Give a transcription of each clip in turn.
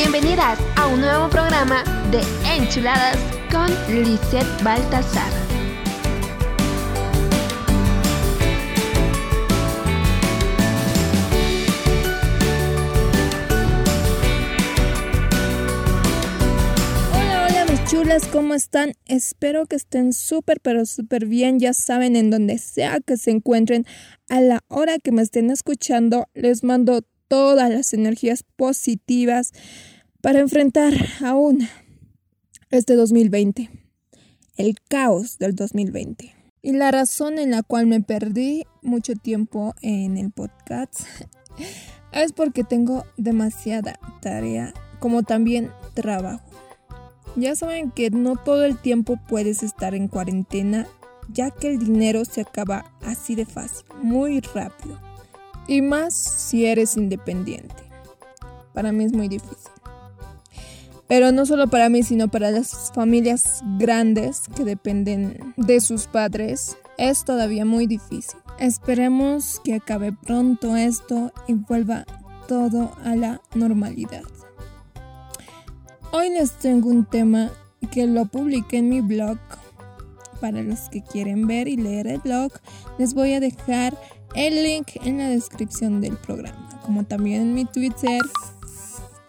Bienvenidas a un nuevo programa de Enchuladas con Lisette Baltasar. Hola, hola mis chulas, ¿cómo están? Espero que estén súper, pero súper bien. Ya saben, en donde sea que se encuentren, a la hora que me estén escuchando, les mando todas las energías positivas para enfrentar aún este 2020, el caos del 2020. Y la razón en la cual me perdí mucho tiempo en el podcast es porque tengo demasiada tarea, como también trabajo. Ya saben que no todo el tiempo puedes estar en cuarentena, ya que el dinero se acaba así de fácil, muy rápido. Y más si eres independiente. Para mí es muy difícil. Pero no solo para mí, sino para las familias grandes que dependen de sus padres, es todavía muy difícil. Esperemos que acabe pronto esto y vuelva todo a la normalidad. Hoy les tengo un tema que lo publiqué en mi blog. Para los que quieren ver y leer el blog, les voy a dejar el link en la descripción del programa, como también en mi Twitter,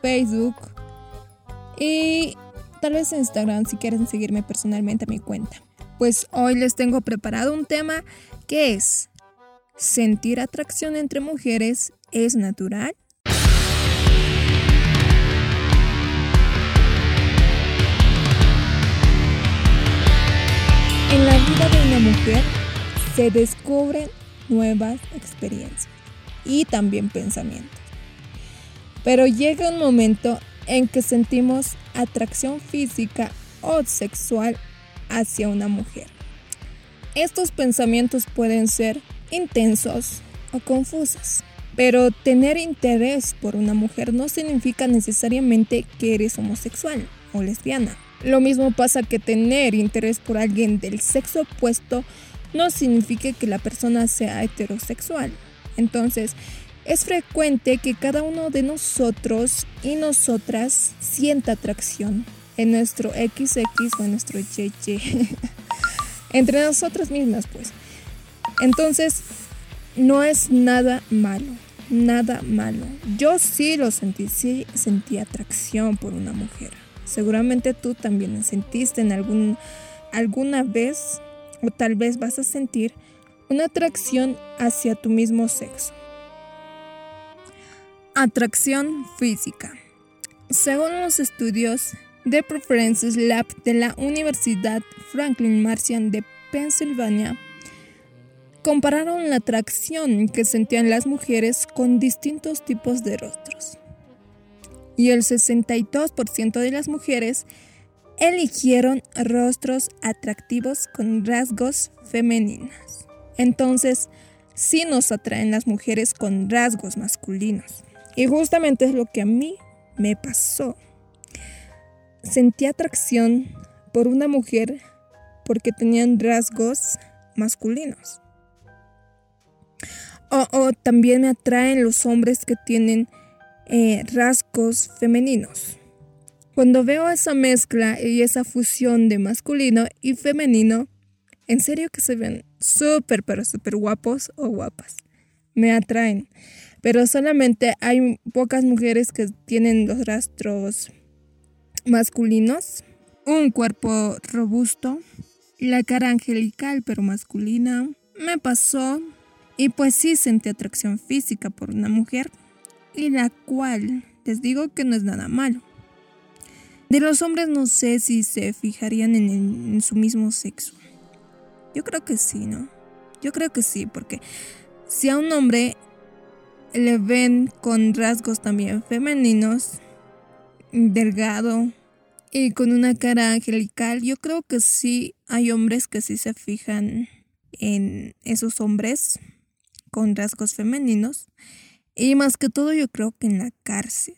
Facebook y tal vez en Instagram si quieren seguirme personalmente a mi cuenta. Pues hoy les tengo preparado un tema que es ¿sentir atracción entre mujeres es natural? En la vida de una mujer se descubren nuevas experiencias y también pensamientos. Pero llega un momento en que sentimos atracción física o sexual hacia una mujer. Estos pensamientos pueden ser intensos o confusos, pero tener interés por una mujer no significa necesariamente que eres homosexual o lesbiana. Lo mismo pasa que tener interés por alguien del sexo opuesto no significa que la persona sea heterosexual. Entonces, es frecuente que cada uno de nosotros y nosotras sienta atracción en nuestro XX o en nuestro YY. Entre nosotras mismas, pues. Entonces, no es nada malo, nada malo. Yo sí lo sentí, sí sentí atracción por una mujer. Seguramente tú también sentiste en algún, alguna vez o tal vez vas a sentir una atracción hacia tu mismo sexo. Atracción física. Según los estudios de Preferences Lab de la Universidad Franklin Marcian de Pensilvania, compararon la atracción que sentían las mujeres con distintos tipos de rostros. Y el 62% de las mujeres eligieron rostros atractivos con rasgos femeninos. Entonces, sí nos atraen las mujeres con rasgos masculinos. Y justamente es lo que a mí me pasó. Sentí atracción por una mujer porque tenían rasgos masculinos. O, también me atraen los hombres que tienen eh, rasgos femeninos. Cuando veo esa mezcla y esa fusión de masculino y femenino, en serio que se ven súper, pero súper guapos o guapas. Me atraen. Pero solamente hay pocas mujeres que tienen los rastros masculinos, un cuerpo robusto, la cara angelical pero masculina. Me pasó y pues sí sentí atracción física por una mujer y la cual les digo que no es nada malo. De los hombres no sé si se fijarían en, su mismo sexo. Yo creo que sí, ¿no? Yo creo que sí, porque si a un hombre le ven con rasgos también femeninos, delgado y con una cara angelical, yo creo que sí hay hombres que sí se fijan en esos hombres con rasgos femeninos. Y más que todo yo creo que en la cárcel.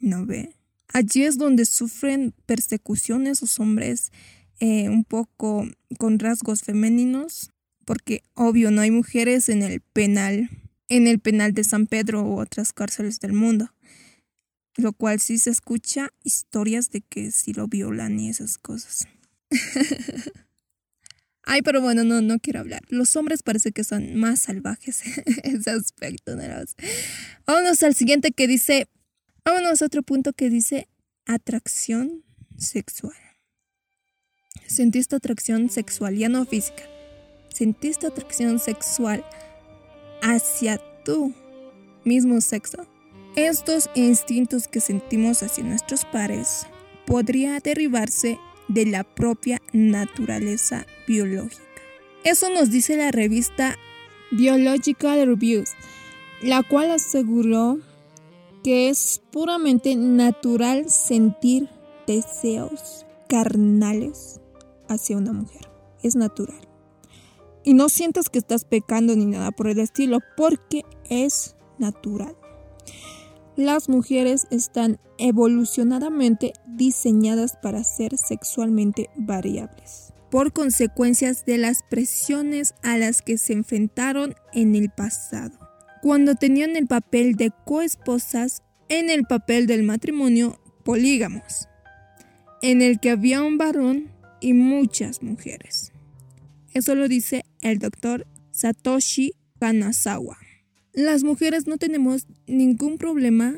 ¿No ve? Allí es donde sufren persecución esos hombres eh, un poco con rasgos femeninos, porque obvio no hay mujeres en el penal, en el penal de San Pedro u otras cárceles del mundo. lo cual sí se escucha historias de que sí lo violan y esas cosas. Ay, pero bueno, no, no quiero hablar. Los hombres parece que son más salvajes en ese aspecto. ¿no? Vámonos al siguiente que dice, vámonos a otro punto que dice atracción sexual. Sentiste atracción sexual, ya no física. Sentiste atracción sexual hacia tu mismo sexo. Estos instintos que sentimos hacia nuestros pares podría derribarse de la propia naturaleza biológica. Eso nos dice la revista Biological Reviews, la cual aseguró que es puramente natural sentir deseos carnales hacia una mujer. Es natural. Y no sientas que estás pecando ni nada por el estilo, porque es natural. Las mujeres están evolucionadamente diseñadas para ser sexualmente variables, por consecuencias de las presiones a las que se enfrentaron en el pasado, cuando tenían el papel de coesposas en el papel del matrimonio polígamos, en el que había un varón y muchas mujeres. Eso lo dice el doctor Satoshi Kanazawa. Las mujeres no tenemos ningún problema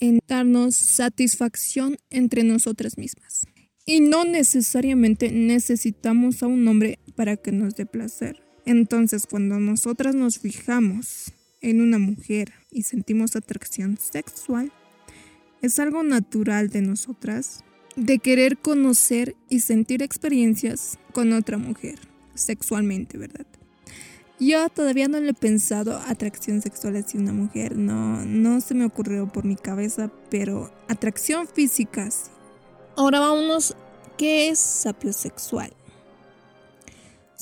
en darnos satisfacción entre nosotras mismas. Y no necesariamente necesitamos a un hombre para que nos dé placer. Entonces, cuando nosotras nos fijamos en una mujer y sentimos atracción sexual, es algo natural de nosotras de querer conocer y sentir experiencias con otra mujer, sexualmente, ¿verdad? Yo todavía no le he pensado atracción sexual hacia una mujer, no, no se me ocurrió por mi cabeza, pero atracción física sí. Ahora vámonos, ¿qué es sapiosexual?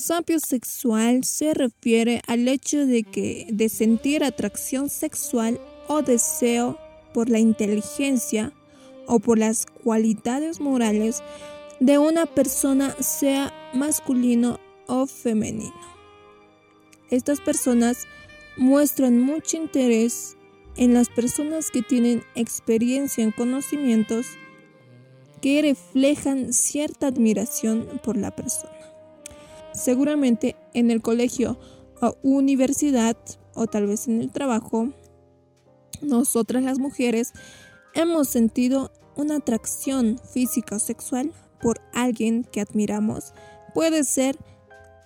Sapiosexual se refiere al hecho de que de sentir atracción sexual o deseo por la inteligencia o por las cualidades morales de una persona sea masculino o femenino. Estas personas muestran mucho interés en las personas que tienen experiencia en conocimientos que reflejan cierta admiración por la persona. Seguramente en el colegio o universidad o tal vez en el trabajo, nosotras las mujeres hemos sentido una atracción física o sexual por alguien que admiramos. Puede ser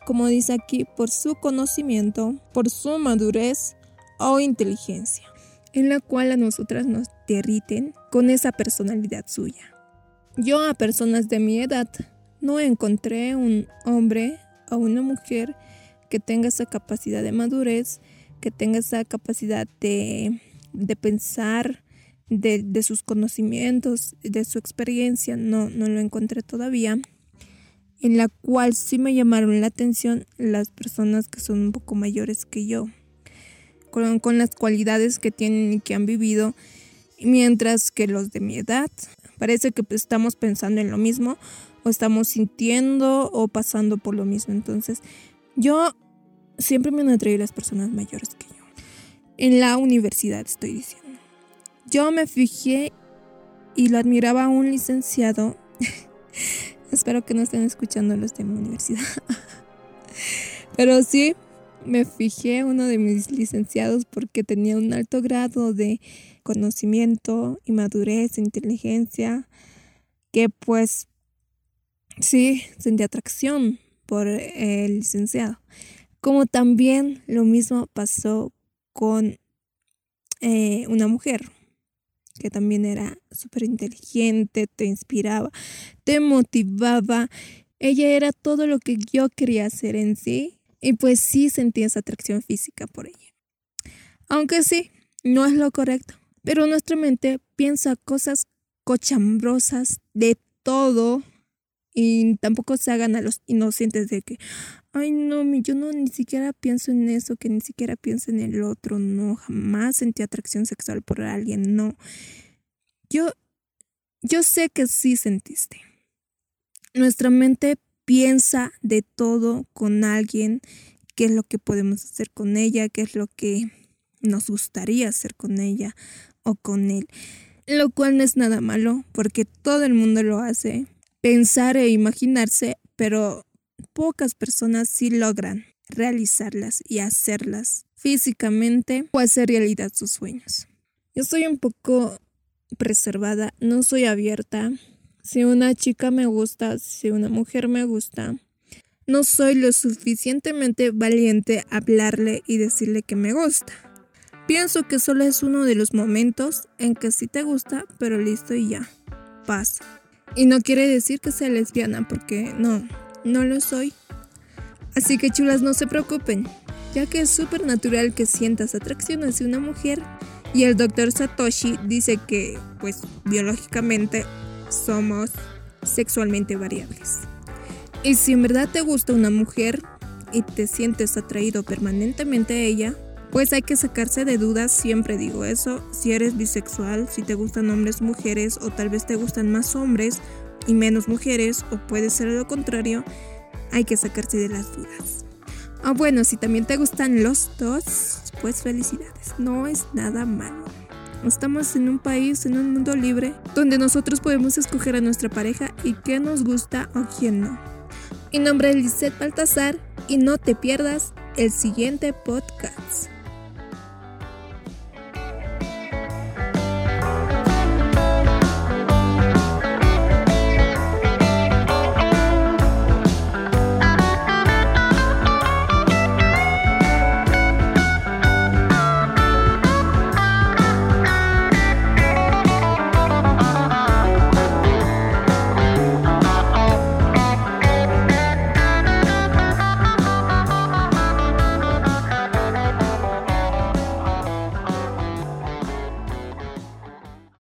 como dice aquí, por su conocimiento, por su madurez o inteligencia, en la cual a nosotras nos derriten con esa personalidad suya. Yo a personas de mi edad no encontré un hombre o una mujer que tenga esa capacidad de madurez, que tenga esa capacidad de, pensar, de, de, sus conocimientos, de su experiencia, no, no lo encontré todavía. En la cual sí me llamaron la atención las personas que son un poco mayores que yo, con, las cualidades que tienen y que han vivido, mientras que los de mi edad. Parece que estamos pensando en lo mismo o estamos sintiendo o pasando por lo mismo. Entonces, yo siempre me han atraído las personas mayores que yo. En la universidad estoy diciendo. Yo me fijé y lo admiraba a un licenciado Espero que no estén escuchando los de mi universidad. Pero sí, me fijé uno de mis licenciados porque tenía un alto grado de conocimiento y madurez, e inteligencia, que pues sí, sentí atracción por el licenciado. Como también lo mismo pasó con eh, una mujer, que también era súper inteligente, te inspiraba, te motivaba. Ella era todo lo que yo quería hacer en sí y pues sí sentía esa atracción física por ella. Aunque sí, no es lo correcto, pero nuestra mente piensa cosas cochambrosas de todo y tampoco se hagan a los inocentes de que, ay no, yo no ni siquiera pienso en eso, que ni siquiera pienso en el otro, no, jamás sentí atracción sexual por alguien, no. Yo, yo sé que sí sentiste. Nuestra mente piensa de todo con alguien, qué es lo que podemos hacer con ella, qué es lo que nos gustaría hacer con ella o con él. lo cual no es nada malo porque todo el mundo lo hace, pensar e imaginarse, pero pocas personas sí logran realizarlas y hacerlas físicamente o hacer realidad sus sueños. Yo soy un poco reservada, no soy abierta. Si una chica me gusta, si una mujer me gusta, no soy lo suficientemente valiente hablarle y decirle que me gusta. Pienso que solo es uno de los momentos en que sí te gusta, pero listo y ya, pasa. Y no quiere decir que sea lesbiana, porque no, no lo soy. Así que chulas, no se preocupen, ya que es súper natural que sientas atracción hacia una mujer y el doctor Satoshi dice que, pues, biológicamente somos sexualmente variables. Y si en verdad te gusta una mujer y te sientes atraído permanentemente a ella, pues hay que sacarse de dudas, siempre digo eso, si eres bisexual, si te gustan hombres mujeres, o tal vez te gustan más hombres y menos mujeres, o puede ser lo contrario, hay que sacarse de las dudas. Ah, bueno, si también te gustan los dos, pues felicidades, no es nada malo. Estamos en un país, en un mundo libre, donde nosotros podemos escoger a nuestra pareja y qué nos gusta o quién no. Mi nombre es Lisette Baltasar y no te pierdas el siguiente podcast.